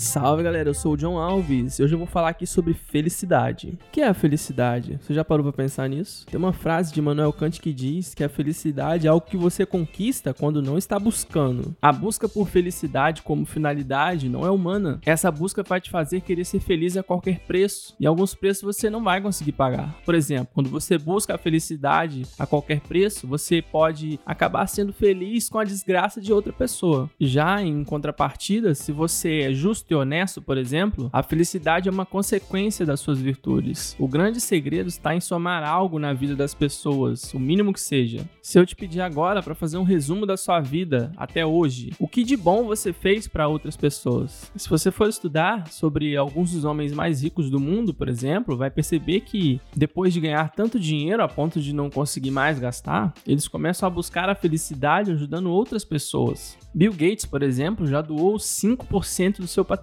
Salve galera, eu sou o John Alves e hoje eu vou falar aqui sobre felicidade. O que é a felicidade? Você já parou pra pensar nisso? Tem uma frase de Manuel Kant que diz que a felicidade é algo que você conquista quando não está buscando. A busca por felicidade como finalidade não é humana. Essa busca vai te fazer querer ser feliz a qualquer preço e alguns preços você não vai conseguir pagar. Por exemplo, quando você busca a felicidade a qualquer preço, você pode acabar sendo feliz com a desgraça de outra pessoa. Já em contrapartida, se você é justo e honesto, por exemplo, a felicidade é uma consequência das suas virtudes. O grande segredo está em somar algo na vida das pessoas, o mínimo que seja. Se eu te pedir agora para fazer um resumo da sua vida até hoje, o que de bom você fez para outras pessoas? Se você for estudar sobre alguns dos homens mais ricos do mundo, por exemplo, vai perceber que depois de ganhar tanto dinheiro a ponto de não conseguir mais gastar, eles começam a buscar a felicidade ajudando outras pessoas. Bill Gates, por exemplo, já doou 5% do seu patrimônio,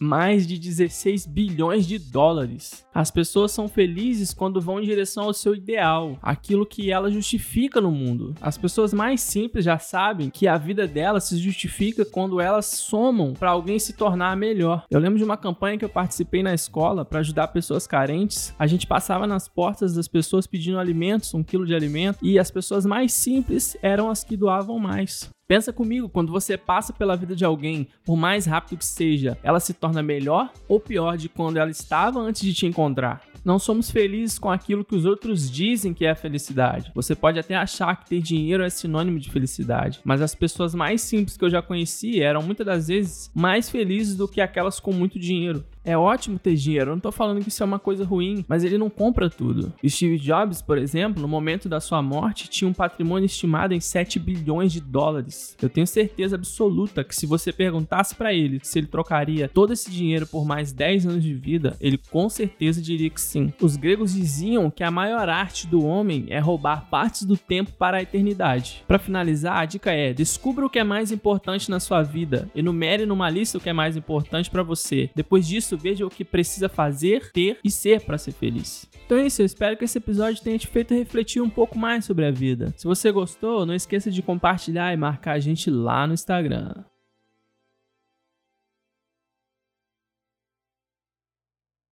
mais de 16 bilhões de dólares. As pessoas são felizes quando vão em direção ao seu ideal, aquilo que ela justifica no mundo. As pessoas mais simples já sabem que a vida delas se justifica quando elas somam para alguém se tornar melhor. Eu lembro de uma campanha que eu participei na escola para ajudar pessoas carentes. A gente passava nas portas das pessoas pedindo alimentos, um quilo de alimento, e as pessoas mais simples eram as que doavam mais. Pensa comigo, quando você passa pela vida de alguém, por mais rápido que seja, ela se torna melhor ou pior de quando ela estava antes de te encontrar? Não somos felizes com aquilo que os outros dizem que é felicidade. Você pode até achar que ter dinheiro é sinônimo de felicidade, mas as pessoas mais simples que eu já conheci eram muitas das vezes mais felizes do que aquelas com muito dinheiro. É ótimo ter dinheiro, eu não tô falando que isso é uma coisa ruim, mas ele não compra tudo. Steve Jobs, por exemplo, no momento da sua morte, tinha um patrimônio estimado em 7 bilhões de dólares. Eu tenho certeza absoluta que se você perguntasse para ele se ele trocaria todo esse dinheiro por mais 10 anos de vida, ele com certeza diria que sim. Os gregos diziam que a maior arte do homem é roubar partes do tempo para a eternidade. Para finalizar, a dica é: descubra o que é mais importante na sua vida, enumere numa lista o que é mais importante para você. Depois disso, veja o que precisa fazer, ter e ser para ser feliz. Então é isso, eu espero que esse episódio tenha te feito refletir um pouco mais sobre a vida. Se você gostou, não esqueça de compartilhar e marcar a gente lá no Instagram.